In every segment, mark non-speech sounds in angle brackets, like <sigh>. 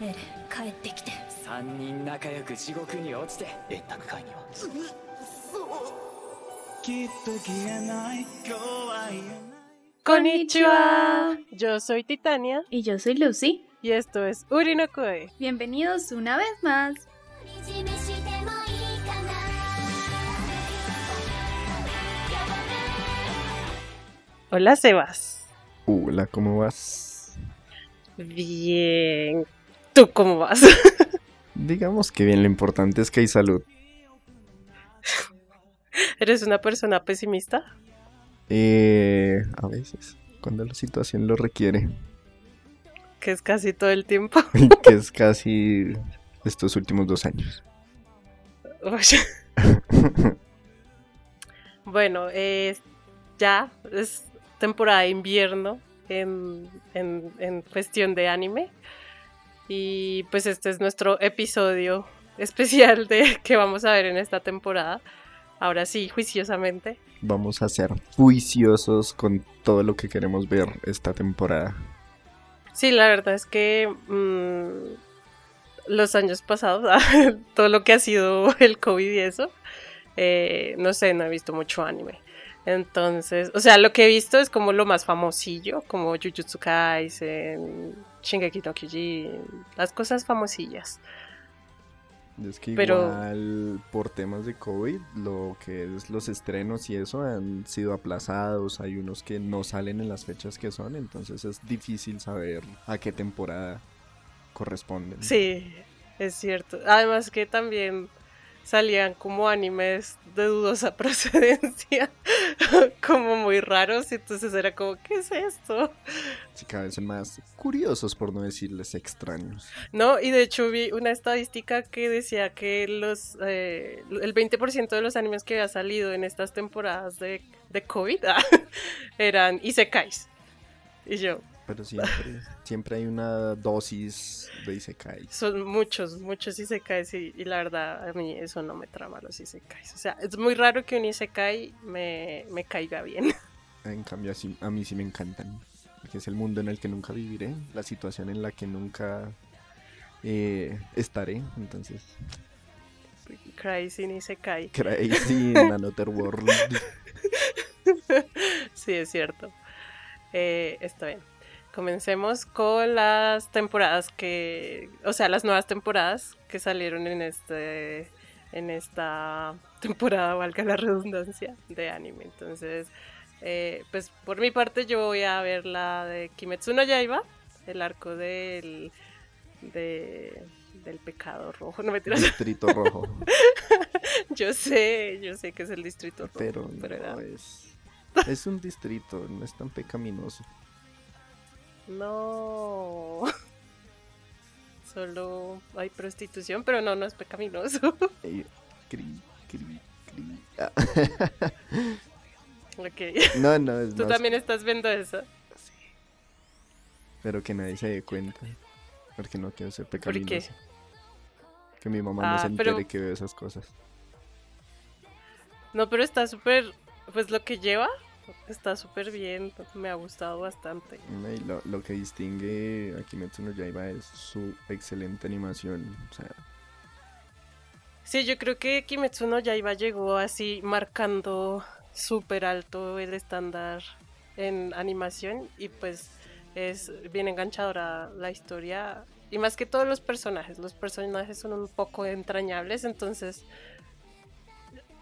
エレン帰ってきて3人仲良く地獄に落ちて円卓会にはきっと消えない今日は言えない Konnichiwa. Yo soy Titania Y yo soy Lucy. y esto es Urinokoi. Bienvenidos una vez más. じめしてもいいかな Hola, Sebas. Hola, ¿cómo vas? Bien. ¿Tú cómo vas? <laughs> Digamos que bien, lo importante es que hay salud. ¿Eres una persona pesimista? Eh, a veces, cuando la situación lo requiere, Que es casi todo el tiempo. <laughs> que es casi estos últimos dos años. <laughs> Bueno, eh, ya es temporada de invierno en, en, en cuestión de anime. Y pues este es nuestro episodio especial de <laughs> que vamos a ver en esta temporada. Ahora sí, juiciosamente. Vamos a ser juiciosos con todo lo que queremos ver esta temporada. Sí, la verdad es que mm, los años pasados, <laughs> todo lo que ha sido <laughs> el COVID y eso, eh, no sé, no he visto mucho anime. Entonces, o sea, lo que he visto es como lo más famosillo, como Jujutsu Kaisen, Shingeki no Kyojin, las cosas famosillas. Es que Pero- igual por temas de COVID, lo que es los estrenos y eso han sido aplazados. Hay unos que no salen en las fechas que son, entonces es difícil saber a qué temporada corresponden. Sí, es cierto. Además que también salían como animes de dudosa <laughs> procedencia, <laughs> como muy raros, y entonces era como, ¿qué es esto? Sí, cada vez más curiosos, por no decirles extraños. No, y de hecho vi una estadística que decía que los eh, el 20% de los animes que había salido en estas temporadas de, de COVID ah, <laughs> eran isekais. Y yo, Pero siempre, <laughs> siempre hay una dosis de Isekai. son muchos, muchos isekais y, y la verdad a mí eso no me trama los isekais. O sea, es muy raro que un isekai me, me caiga bien. <laughs> En cambio, así- a mí sí me encantan. Porque es el mundo en el que nunca viviré, la situación en la que nunca eh, estaré. Entonces, Crazy isekai. Crazy <laughs> in Another World. Sí, es cierto. Eh, está bien. Comencemos con las temporadas que, o sea, las nuevas temporadas que salieron en este, en esta temporada, valga la redundancia, de anime. Entonces, eh, pues por mi parte yo voy a ver la de Kimetsu no Yaiba, el arco del, de- del pecado rojo. No me tiras. Distrito Rojo. <laughs> Yo sé, yo sé que es el distrito rojo, Pero pero era- no es. <laughs> Es un distrito, no es tan pecaminoso. No. <laughs> Solo hay prostitución, pero no, no es pecaminoso. <laughs> Cri, cri, cri. Ah, <laughs> ok. No, no, es Tú más- también estás viendo eso. Pero que nadie se dé cuenta. Porque no quiero ser qué? pecaminoso. Que mi mamá no Ah, se entere pero- que veo esas cosas. No, pero está súper. Pues lo que lleva está súper bien. Me ha gustado bastante. Y lo, lo que distingue a Kimetsu no Yaiba es su excelente animación. O sea, Sí, yo creo que Kimetsu no Yaiba llegó así marcando súper alto el estándar en animación y pues es bien enganchadora la historia y más que todos los personajes, los personajes son un poco entrañables, entonces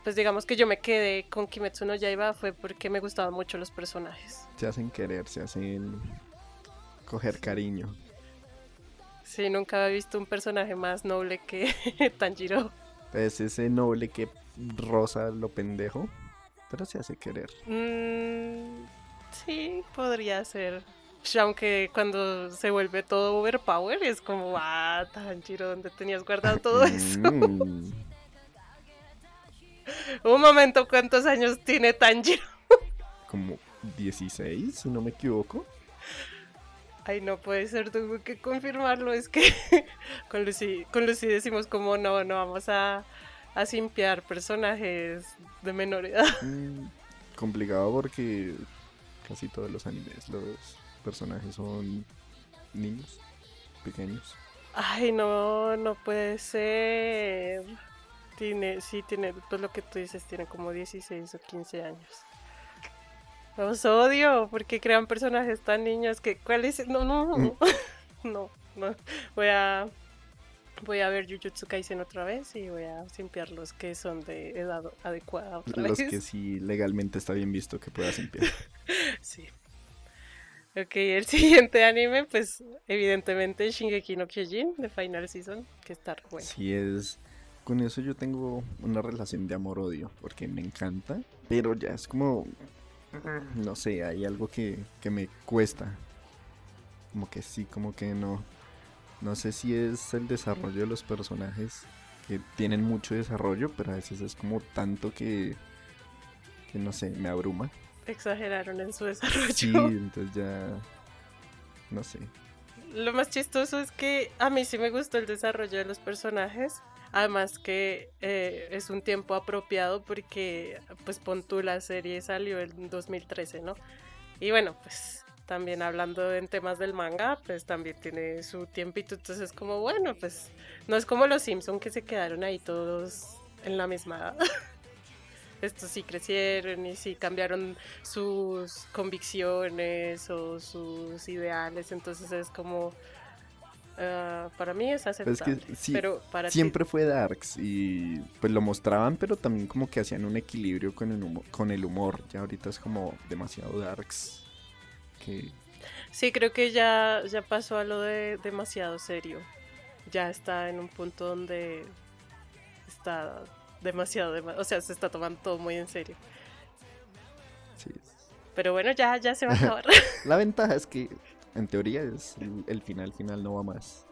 pues digamos que yo me quedé con Kimetsu no Yaiba fue porque me gustaban mucho los personajes. se hacen querer, se hacen coger cariño. Sí, nunca había visto un personaje más noble que <laughs> Tanjiro. Es ese noble que rosa lo pendejo, pero se hace querer. Mm, sí, podría ser. Aunque cuando se vuelve todo overpower es como, ah, Tanjiro, ¿dónde tenías guardado todo <laughs> eso? <laughs> Un momento, ¿cuántos años tiene Tanjiro? como 16, si no me equivoco. Ay, no puede ser, tengo que confirmarlo. Es que <laughs> con Lucy, con Lucy decimos como, no, no vamos a, a simpiar personajes de menor edad. Mm, complicado porque casi todos los animes, los personajes son niños, pequeños. Ay, no, no puede ser. Tiene, sí, tiene, pues lo que tú dices, tiene como 16 o 15 años. Los odio, porque crean personajes tan niños que, ¿cuál es? No, no, Mm. <laughs> no, no. Voy a, voy a ver Jujutsu Kaisen otra vez y voy a simpiar los que son de edad adecuada otra Los vez. que sí legalmente está bien visto que puedas limpiar. <laughs> Sí. Ok, el siguiente anime, pues evidentemente Shingeki no Kyojin de Final Season, que está bueno. Sí es... Con eso yo tengo una relación de amor-odio, porque me encanta, pero ya es como... No sé, hay algo que, que me cuesta. Como que sí, como que no. No sé si es el desarrollo de los personajes, que tienen mucho desarrollo, pero a veces es como tanto que... Que no sé, me abruma. Exageraron en su desarrollo. Sí, entonces ya... No sé. Lo más chistoso es que a mí sí me gustó el desarrollo de los personajes. Además que eh, es un tiempo apropiado porque pues pon tú la serie salió en 2013, ¿no? Y bueno, pues también hablando en temas del manga, pues también tiene su tiempito, entonces como bueno, pues no es como los Simpson que se quedaron ahí todos en la misma edad. <laughs> Estos sí crecieron y sí cambiaron sus convicciones o sus ideales, entonces es como ah, para mí es Pues es aceptable, que sí, pero para ti- siempre fue Darks y pues lo mostraban, pero también como que hacían un equilibrio con el humor. Con el humor. Ya ahorita es como demasiado Darks. Que Sí, creo que ya, ya pasó a lo de demasiado serio. Ya está en un punto donde está demasiado, dema- o sea, se está tomando todo muy en serio. sí. Pero bueno, ya, ya se va a <laughs> acabar. La ventaja es que en teoría es el, el final final no va más.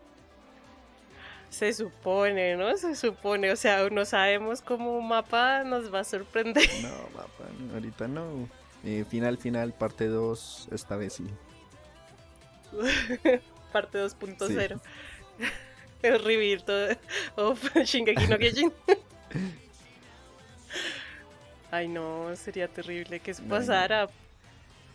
se supone, ¿no? Se supone, o sea, no sabemos cómo un mapa nos va a sorprender. No, no, ahorita no. Eh, final final parte 2 esta vez sí. <laughs> Parte 2.0. <laughs> El reveal todo of <laughs> Shingeki no Kyojin. Ay no, sería terrible que eso No, no.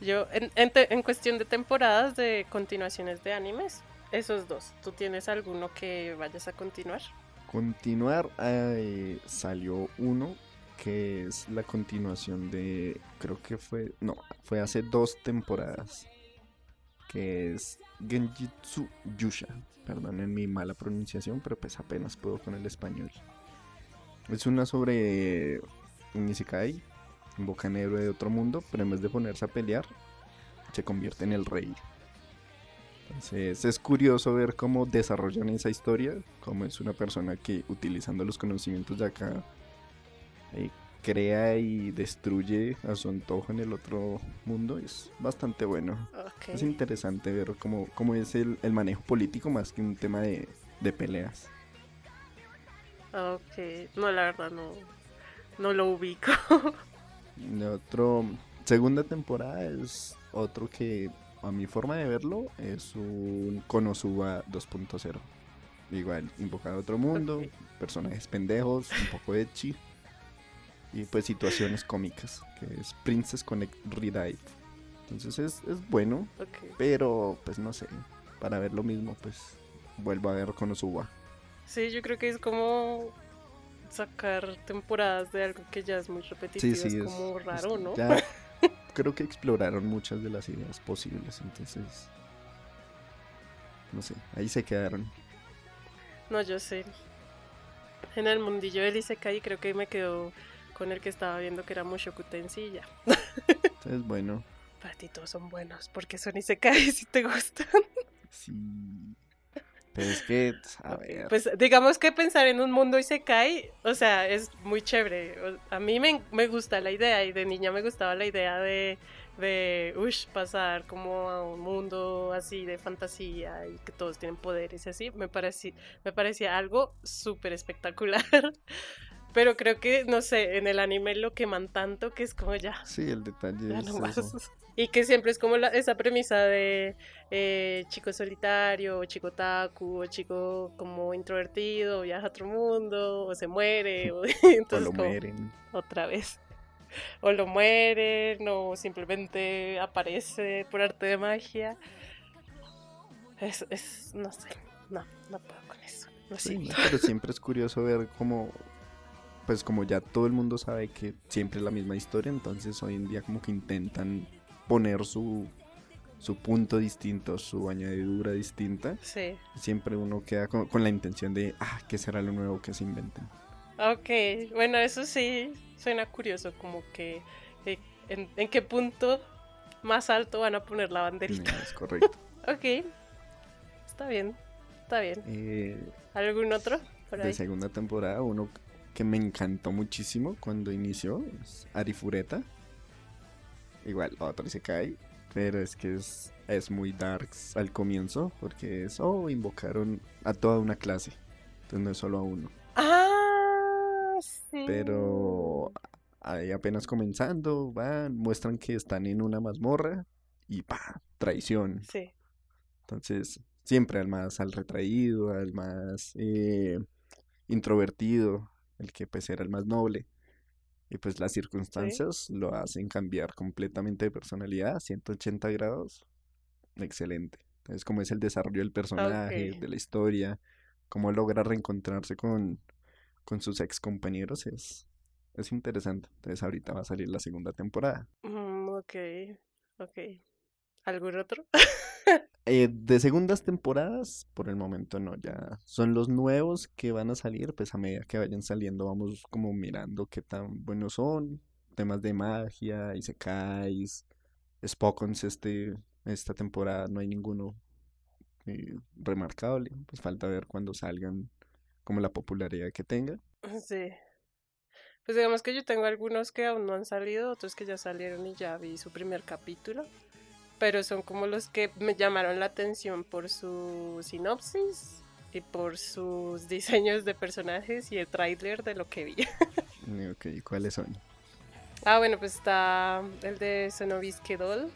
Yo, en, en te- en cuestión de temporadas de continuaciones de animes, esos dos. ¿Tú tienes alguno que vayas a continuar? Continuar, eh, salió uno que es la continuación de, creo que fue, no, fue hace dos temporadas, que es Genjitsu Yusha. Perdonen mi mala pronunciación, pero pues apenas puedo con el español. Es una sobre un invoca un héroe de otro mundo, pero en vez de ponerse a pelear, se convierte en el rey. Entonces es curioso ver cómo desarrollan esa historia, cómo es una persona que utilizando los conocimientos de acá eh, crea y destruye a su antojo en el otro mundo. Es bastante bueno. Es interesante ver cómo, cómo es el, el manejo político más que un tema de, de peleas. Ok. No, la verdad no, no lo ubico. <laughs> Y otro, segunda temporada es otro que a mi forma de verlo es un Konosuba 2.0. Igual, invocado a otro mundo, personajes pendejos, un poco ecchi. Y pues situaciones cómicas, que es Princess Connect Redive. Entonces es, es bueno, pero pues no sé, para ver lo mismo pues vuelvo a ver Konosuba. Sí, yo creo que es como sacar temporadas de algo que ya es muy repetitivo. Sí, sí, es es como es- raro, ¿no? Ya creo que exploraron muchas de las ideas posibles, entonces no sé, ahí se quedaron. No, yo sé. En el mundillo del Isekai creo que me quedo con el que estaba viendo que era Mushoku Tensei ya. <laughs> Entonces bueno, Para ti todos son buenos porque son Isekai <laughs> si te gustan. sí. Es que, a ver, Pues digamos que pensar en un mundo Isekai, o sea, es muy chévere. A mí me, me gusta la idea y de niña me gustaba la idea de, de pasar como a un mundo así de fantasía y que todos tienen poderes y así. Me parecía, me parecía algo súper espectacular. <laughs> Pero creo que, no sé, en el anime lo queman tanto que es como ya, sí, el detalle ya es no más. eso. <laughs> Y que siempre es como la- esa premisa de eh, chico solitario, o chico taku, o chico como introvertido, viaja a otro mundo, o se muere, <laughs> o, <laughs> O entonces lo como mueren. otra vez. O lo mueren, o simplemente aparece por arte de magia. Es, es no sé. no, no puedo con eso. Lo Sí, siento. no, pero siempre es curioso ver cómo, pues como ya todo el mundo sabe que siempre es la misma historia, entonces hoy en día como que intentan poner su, su punto distinto, su añadidura distinta. Sí. Siempre uno queda con, con la intención de, ah, ¿qué será lo nuevo que se inventen? Ok, bueno, eso sí suena curioso, como que eh, en, en qué punto más alto van a poner la banderita. Es correcto. <laughs> Ok, está bien, está bien. Eh, ¿Algún otro? Por de segunda temporada, uno que me encantó muchísimo cuando inició es Arifureta. Igual, otro se cae, pero es que es, es muy darks al comienzo, porque es, oh, invocaron a toda una clase, entonces no es solo a uno. Ah, sí. Pero ahí apenas comenzando, van, muestran que están en una mazmorra y pa, traición. Sí, Entonces, siempre al más al retraído, al más eh, introvertido, el que pues era el más noble. Y pues las circunstancias lo hacen cambiar completamente de personalidad a 180 grados. Excelente. Entonces, como es el desarrollo del personaje, de la historia, cómo logra reencontrarse con, con sus ex compañeros, es, es interesante. Entonces, ahorita va a salir la segunda temporada. Mm, ok, ok. ¿Algún otro? <laughs> Eh, de segundas temporadas, por el momento no, ya son los nuevos que van a salir, pues a medida que vayan saliendo vamos como mirando qué tan buenos son, temas de magia, isekais, Spokons este, esta temporada no hay ninguno eh, remarcable, pues falta ver cuando salgan como la popularidad que tenga. <laughs> Sí. Pues digamos que yo tengo algunos que aún no han salido, otros que ya salieron y ya vi su primer capítulo. Pero son como los que me llamaron la atención por su sinopsis y por sus <laughs> diseños de personajes y el tráiler de lo que vi. Eh, Ok, ¿cuáles son? ah, bueno, pues está el de Sonobiske Doll,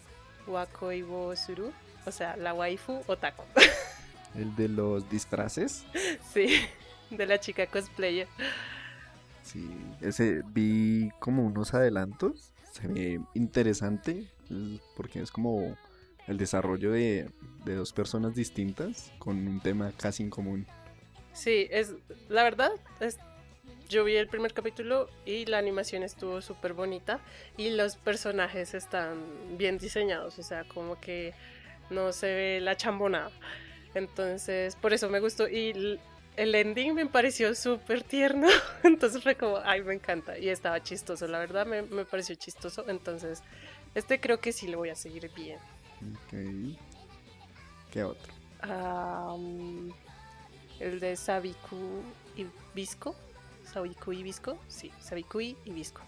Wakoi wo Suru, o sea, la waifu otaku. <laughs> El de los disfraces. sí, de la chica cosplayer. Sí, ese vi como unos adelantos. Interesante porque es como el desarrollo de, de dos personas distintas con un tema casi en común. Sí, es la verdad, es, yo vi el primer capítulo y la animación estuvo súper bonita y los personajes están bien diseñados, o sea, como que no se ve la chambonada. Entonces, por eso me gustó y el ending me pareció súper tierno, <laughs> entonces fue como, ay, me encanta y estaba chistoso, la verdad me, me pareció chistoso, entonces este creo que sí lo voy a seguir bien. Ok. ¿Qué otro? Am, el de Sabiku y Visco. Sabiku y Visco. Sí, Sabiku y Visco.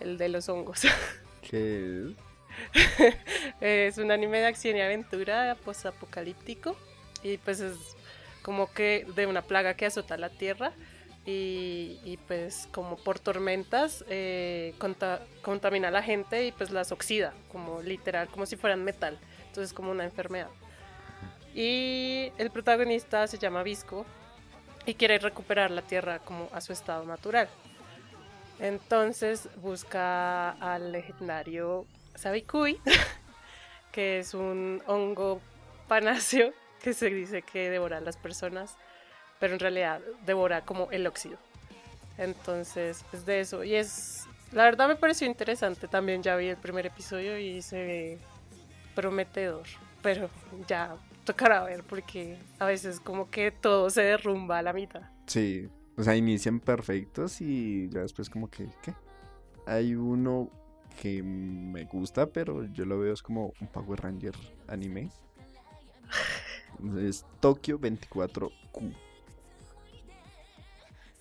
El de los hongos. <laughs> ¿Qué es? es un anime de acción y aventura posapocalíptico. Y pues es como que de una plaga que azota la tierra. Y, pues como por tormentas eh, conta- contamina a la gente y pues las oxida, como literal, como si fueran metal. Entonces como una enfermedad. Y el protagonista se llama Visco y quiere recuperar la tierra como a su estado natural. Entonces busca al legendario Sabikui, <laughs> que es un hongo panáceo que se dice que devora a las personas, pero en realidad devora como el óxido. Entonces, es de eso. Y es, la verdad me pareció interesante. También ya vi el primer episodio y se ve prometedor. Pero ya tocará ver porque a veces como que todo se derrumba a la mitad. Sí, o sea, inician perfectos y ya después como que. Hay uno que me gusta, pero yo lo veo es como un Power Ranger anime. Es Tokio 24Q.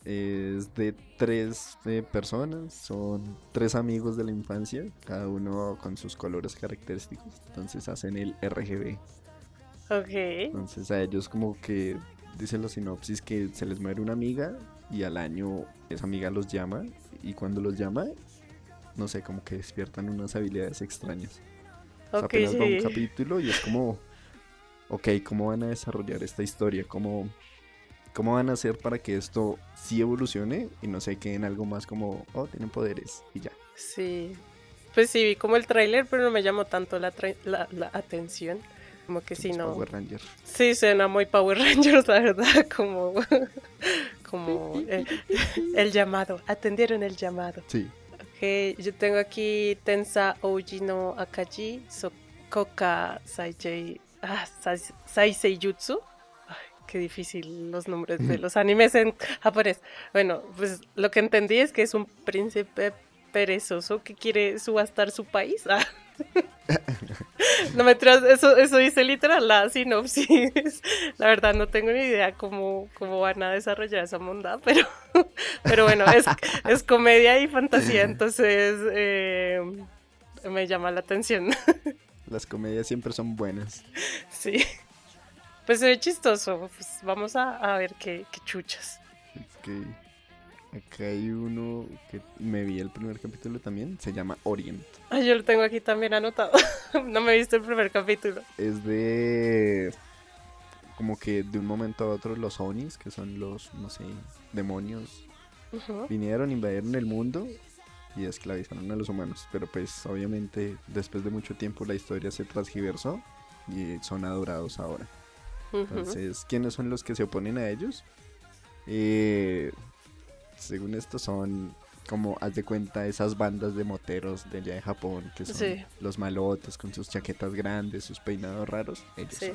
Es de tres eh, personas, son tres amigos de la infancia, cada uno con sus colores característicos. Entonces hacen el RGB. Ok. Entonces a ellos como que dicen los sinopsis que se les muere una amiga y al año esa amiga los llama y cuando los llama, no sé, como que despiertan unas habilidades extrañas. O sea, apenas va un capítulo y es como, ok, ¿cómo van a desarrollar esta historia? ¿Cómo, ¿Cómo van a hacer para que esto sí evolucione y no se quede en algo más como, oh, tienen poderes y ya? Sí. Pues sí, vi como el tráiler, pero no me llamó tanto la, tra- la, la atención. como que sí, Somos no. Power Ranger. Sí, suena muy Power <laughs> Rangers, la verdad, como, <laughs> como el, el llamado, atendieron el llamado. Sí. Ok, yo tengo aquí Tensa Ouji no Akaji, Sokoka Saijei, ah, Sai- Saisei Jutsu. Ay, qué difícil los nombres de los animes en japonés. Bueno, pues lo que entendí es que es un príncipe perezoso que quiere subastar su país. Ah. <laughs> No me traes, eso, eso dice literal la sinopsis. La verdad no tengo ni idea cómo, cómo van a desarrollar esa bondad, pero, pero bueno, es, es comedia y fantasía, entonces eh, me llama la atención. Las comedias siempre son buenas. Sí. Pues se ve chistoso. Pues vamos a, a ver qué, qué chuchas. Ok. Acá hay uno que me vi el primer capítulo también. Se llama Orient. Ay, yo lo tengo aquí también anotado. <laughs> No me viste el primer capítulo. Es de. Como que de un momento a otro los Onis, que son los, no sé, demonios, Ujú. vinieron, invadieron el mundo y esclavizaron a los humanos. Pero pues obviamente después de mucho tiempo la historia se transgiversó y son adorados ahora. Entonces, ¿quiénes son los que se oponen a ellos? Eh, según esto son como, haz de cuenta, esas bandas de moteros de allá de Japón, que son Sí. los malotes con sus chaquetas grandes, sus peinados raros. Ellos Sí.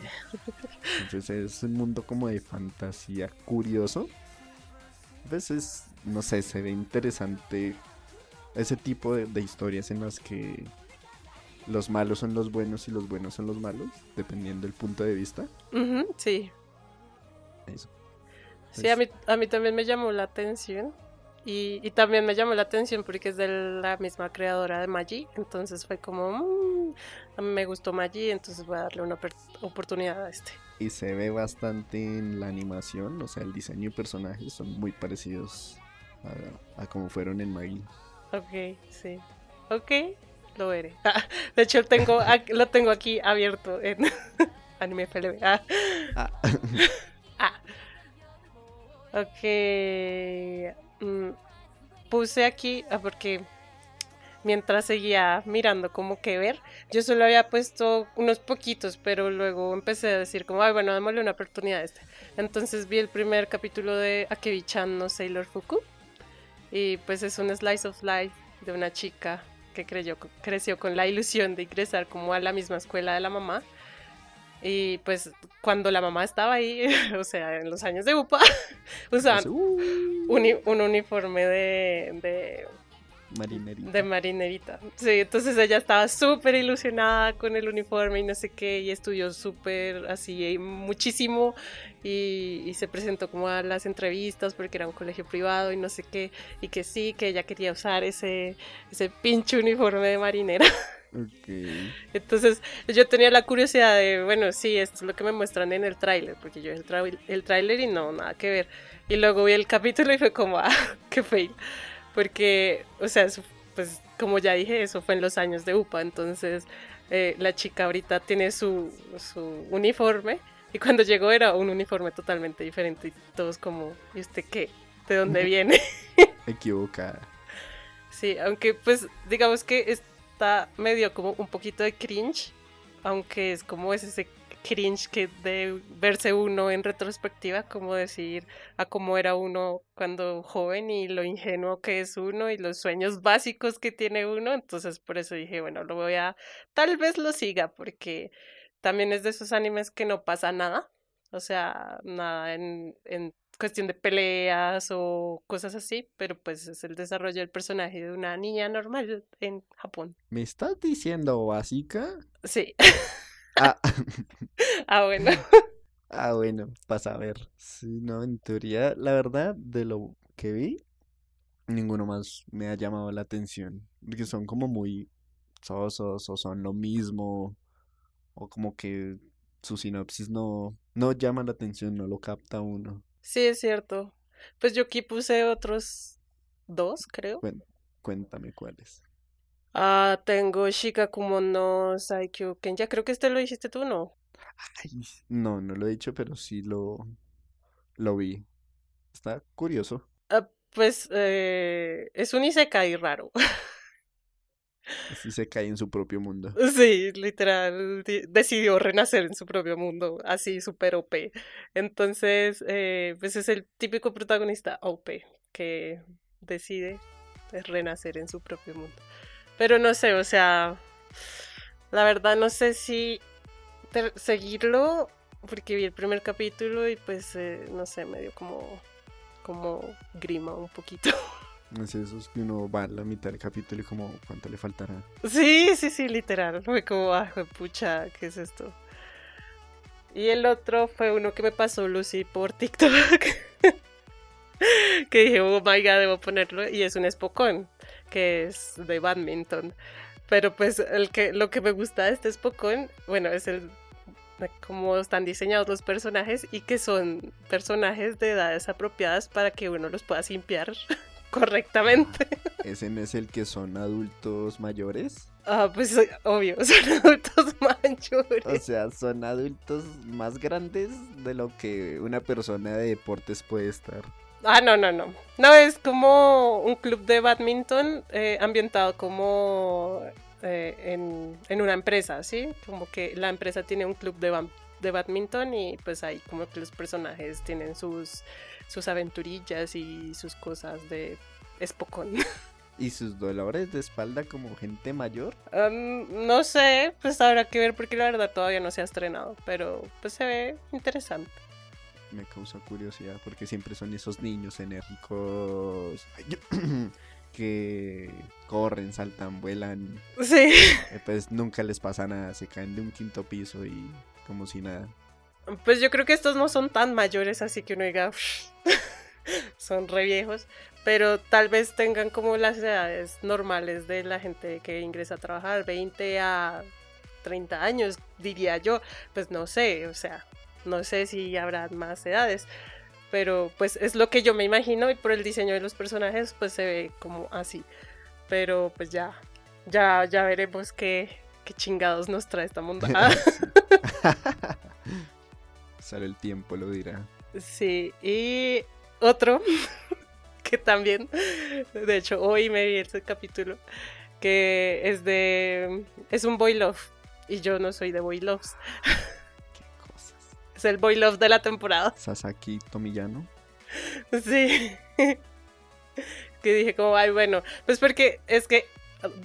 Entonces es un mundo como de fantasía curioso. Pues es, no sé, se ve interesante ese tipo de, de historias en las que los malos son los buenos y los buenos son los malos, dependiendo del punto de vista. Sí. Eso. Sí, a mí, a mí también me llamó la atención. Y, y también me llamó la atención porque es de la misma creadora de Magi. Entonces fue como, "Mm, a mí me gustó Magi, entonces voy a darle una oportunidad a este. Y se ve bastante en la animación, o sea, el diseño de personajes son muy parecidos a, a como fueron en Maggie. Ok, sí. Ok, lo veré. Ah, de hecho, lo tengo, lo tengo aquí abierto en <laughs> Anime FLB. Ah, Ah, <laughs> ah. Ok. mm, puse aquí, ah, porque mientras seguía mirando como que ver, yo solo había puesto unos poquitos, pero luego empecé a decir como, ay, bueno, démosle una oportunidad a este. Entonces vi el primer capítulo de Akebi-chan no Sailor Fuku. Y pues es un slice of life de una chica que creyó, creció con la ilusión de ingresar como a la misma escuela de la mamá. Y pues cuando la mamá estaba ahí, <laughs> o sea, en los años de UPA, <laughs> usaban uh, uni- un uniforme de, de, marinerita. de marinerita. Sí, entonces ella estaba súper ilusionada con el uniforme y no sé qué, y estudió súper así muchísimo y, y se presentó como a las entrevistas porque era un colegio privado y no sé qué, y que sí, que ella quería usar ese, ese pinche uniforme de marinera. <laughs> Entonces yo tenía la curiosidad de, bueno, sí, esto es lo que me muestran en el tráiler, porque yo vi el tráiler y no, nada que ver. Y luego vi el capítulo y fue como, <laughs> ah, qué fail. Porque, o sea, pues como ya dije, eso fue en los años de UPA, entonces eh, la chica ahorita tiene su, su uniforme y cuando llegó era un uniforme totalmente diferente y todos como, ¿y usted qué? ¿De dónde <laughs> viene? <laughs> Equivocada. Sí, aunque pues digamos que está medio como un poquito de cringe, aunque es como es ese cringe que de verse uno en retrospectiva, como decir a cómo era uno cuando joven y lo ingenuo que es uno y los sueños básicos que tiene uno, entonces por eso dije, bueno, lo voy a, tal vez lo siga, porque también es de esos animes que no pasa nada, o sea, nada en, en cuestión de peleas o cosas así, pero pues es el desarrollo del personaje de una niña normal en Japón. ¿Me estás diciendo básica? Sí. <laughs> Ah, <laughs> ah, bueno. <laughs> ah, bueno, pasa a ver. Sí, no, en teoría, la verdad, de lo que vi, ninguno más me ha llamado la atención. Porque son como muy sosos o son lo mismo. O como que su sinopsis no, no llama la atención, no lo capta uno. Sí, es cierto. Pues yo aquí puse otros dos, creo. Cuen- cuéntame cuáles. Ah, tengo Shikakumo no Saikyo Kenya. Creo que este lo hiciste tú, ¿no? Ay, no, no lo he dicho, pero sí lo, lo vi. Está curioso. Ah, pues eh, es un isekai raro. Así se cae en su propio mundo. <laughs> Sí, literal, di- decidió renacer en su propio mundo, así súper OP. Entonces, eh, pues es el típico protagonista OP que decide pues, renacer en su propio mundo. Pero no sé, o sea, la verdad no sé si seguirlo, porque vi el primer capítulo y pues, eh, no sé, me dio como, como grima un poquito. <laughs> Es eso, es que uno va a la mitad del capítulo y como, ¿cuánto le faltará? Sí, sí, sí, literal. Fue como, ah, pucha, ¿qué es esto? Y el otro fue uno que me pasó Lucy por TikTok. <laughs> que dije, oh my god, debo ponerlo. Y es un espocón, que es de badminton. Pero pues el que, lo que me gusta de este espocón, bueno, es el cómo están diseñados los personajes y que son personajes de edades apropiadas para que uno los pueda simpiar <laughs> correctamente. <laughs> ¿Ese no es el que son adultos mayores? Ah, pues eh, obvio, <laughs> son adultos mayores. O sea, son adultos más grandes de lo que una persona de deportes puede estar. Ah, no, no, no. No, es como un club de badminton eh, ambientado como eh, en, en una empresa, ¿sí? Como que la empresa tiene un club de, bam- de badminton y pues ahí como que los personajes tienen sus, sus aventurillas y sus cosas de espocón. <laughs> ¿Y sus dolores de espalda como gente mayor? Um, no sé, pues habrá que ver porque la verdad todavía no se ha estrenado, pero pues se ve interesante. Me causa curiosidad porque siempre son esos niños enérgicos <clears throat> que corren, saltan, vuelan. Sí. eh, Pues nunca les pasa nada, se caen de un quinto piso y como si nada. Pues yo creo que estos no son tan mayores, así que uno diga, <laughs> son re viejos, pero tal vez tengan como las edades normales de la gente que ingresa a trabajar, 20 a 30 años, diría yo, pues no sé, o sea, no sé si habrá más edades, pero pues es lo que yo me imagino y por el diseño de los personajes pues se ve como así, pero pues ya, ya, ya veremos qué, qué chingados nos trae esta mundo. <laughs> <laughs> Sale el tiempo, lo dirá. Sí, y otro <laughs> que también, de hecho, hoy me vi ese capítulo, que es de, es un boy love, y yo no soy de boy loves, el boy love de la temporada, Sasaki Tomillano. sí, que dije como, ay, bueno, pues porque es que,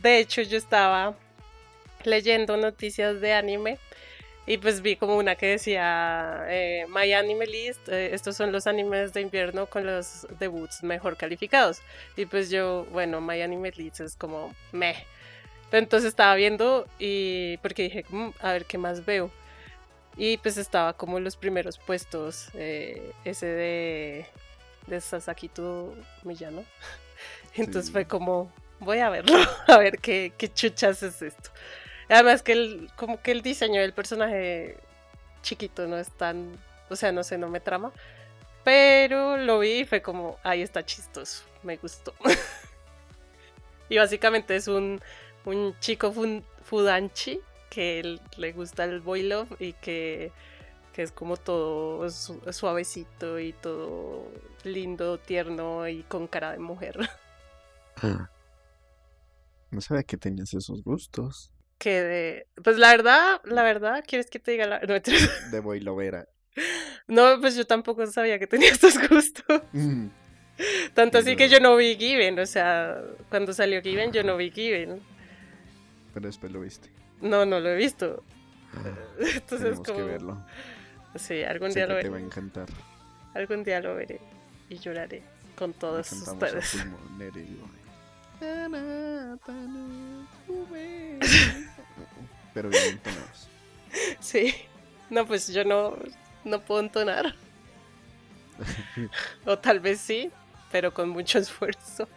de hecho, yo estaba leyendo noticias de anime y pues vi como una que decía eh, My Anime List, eh, estos son los animes de invierno con los debuts mejor calificados. Y pues yo, bueno, My Anime List es como meh. Entonces estaba viendo y porque dije, "Mm, a ver qué más veo. Y pues estaba como en los primeros puestos, eh, ese de, de Sasaki Millano. <laughs> Entonces Sí. fue como, voy a verlo, <laughs> a ver qué, qué chuchas es esto. Además que el, como que el diseño del personaje chiquito no es tan, o sea, no sé, no me trama. Pero lo vi y fue como, ahí está chistoso, me gustó. <laughs> y básicamente es un, un chico fun- fudanchi que él- le gusta el love y que, que es como todo su- suavecito y todo lindo, tierno y con cara de mujer. <laughs> No sabía que tenías esos gustos. que de... Pues la verdad, la verdad, ¿quieres que te diga la... No, <laughs> mentira. De Boilovera. No, pues yo tampoco sabía que tenía <laughs> estos gustos. Mm, Tanto así que yo no vi Given, o sea, cuando salió Given yo no vi Given. Pero después lo viste. No, no lo he visto. <laughs> Entonces Tenemos como... que verlo. Sí, algún día lo te va a veré. encantar. Algún día lo veré y lloraré con todos ustedes. <laughs> Pero bien entonados. Sí. No, pues yo no, no puedo entonar. <laughs> o tal vez sí, pero con mucho esfuerzo.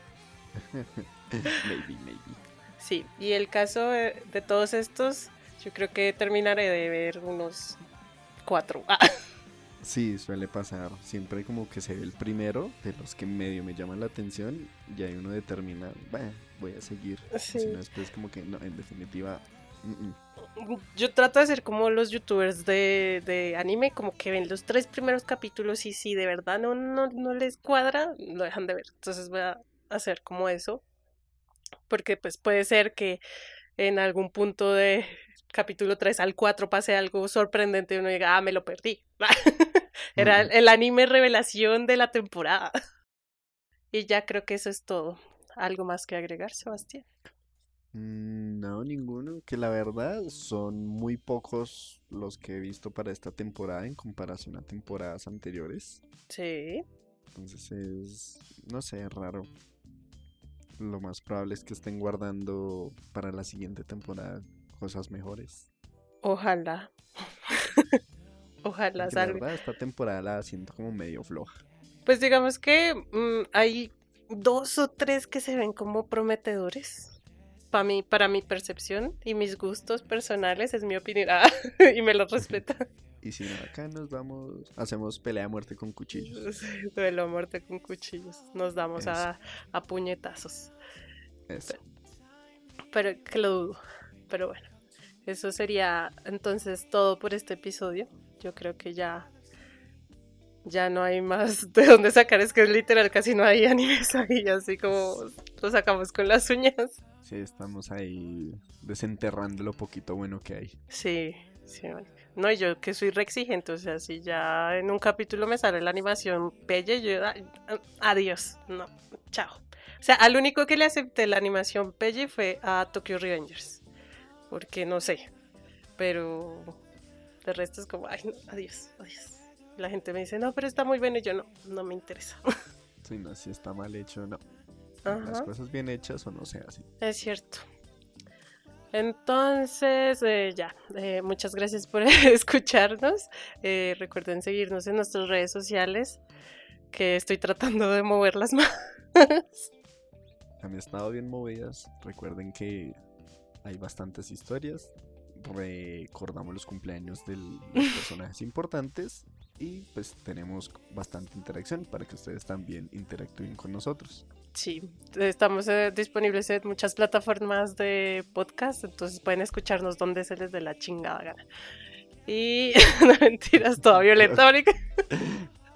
Maybe, maybe. Sí, y el caso de, de todos estos, yo creo que terminaré de ver unos cuatro. Ah, <laughs> Sí, suele pasar. Siempre como que se ve el primero de los que medio me llaman la atención y ahí uno determina, "Bah, voy a seguir. Sí. Si no, después como que no, en definitiva, mm, mm. yo trato de ser como los youtubers de, de anime, como que ven los tres primeros capítulos y si de verdad no, no, no les cuadra, lo dejan de ver. Entonces voy a hacer como eso. Porque pues puede ser que en algún punto de capítulo 3 al 4 pase algo sorprendente y uno diga, ah, me lo perdí. <laughs> Era el, el anime revelación de la temporada. Y ya creo que eso es todo. ¿Algo más que agregar, Sebastián? Mm, No, ninguno. Que la verdad son muy pocos los que he visto para esta temporada en comparación a temporadas anteriores. Sí. Entonces es, no sé, raro. Lo más probable es que estén guardando para la siguiente temporada cosas mejores. Ojalá. <laughs> Ojalá la salga. verdad, esta temporada la siento como medio floja. Pues digamos que mm, hay dos o tres que se ven como prometedores. Para mí, para mi percepción y mis gustos personales, es mi opinión. <laughs> Ah, y me lo <laughs> respeta. Y si no, acá nos vamos, hacemos pelea a muerte con cuchillos. <laughs> Duelo a muerte con cuchillos. Nos damos a, a puñetazos. Eso. Pero que lo dudo. Pero bueno. Eso sería entonces todo por este episodio. Yo creo que ya. Ya no hay más <laughs> de dónde sacar. Es que es literal, casi no hay animes ahí. Así como lo sacamos con las uñas. Sí, estamos ahí desenterrando lo poquito bueno que hay. Sí, sí. No, y yo que soy re exigente. O sea, si ya en un capítulo me sale la animación pelle, yo. Adiós. No, chao. O sea, al único que le acepté la animación pelle fue a Tokyo Revengers. Porque no sé. Pero de resto es como, ay, no, adiós, adiós. La gente me dice, no, pero está muy bueno. Y yo no, no me interesa. Si no, si está mal hecho, no. Las cosas bien hechas o no sea así. es cierto. Entonces, eh, ya, eh, muchas gracias por <laughs> escucharnos. Eh, recuerden seguirnos en nuestras redes sociales, que estoy tratando de moverlas más. <laughs> Han estado bien movidas. Recuerden que hay bastantes historias. Recordamos los cumpleaños de los <laughs> personajes importantes. Y pues tenemos bastante interacción para que ustedes también interactúen con nosotros. Sí, estamos eh, disponibles en muchas plataformas de podcast, entonces pueden escucharnos donde se les dé la chingada gana. Y <laughs> no mentiras, toda violenta, <laughs> marica.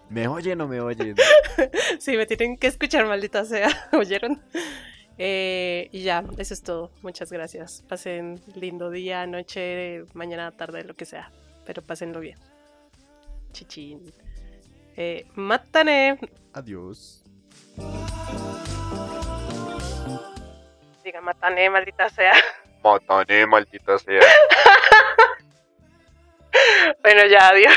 ¿Me oyen o me oyen? <laughs> Sí, me tienen que escuchar, maldita sea. ¿Oyeron? Eh, y ya, eso es todo. Muchas gracias. Pasen lindo día, noche, mañana, tarde, lo que sea. Pero pásenlo bien. Chichín. Eh, mátane. Adiós. Diga, mátane, maldita sea. <laughs> Matané, maldita sea. Bueno, ya, adiós.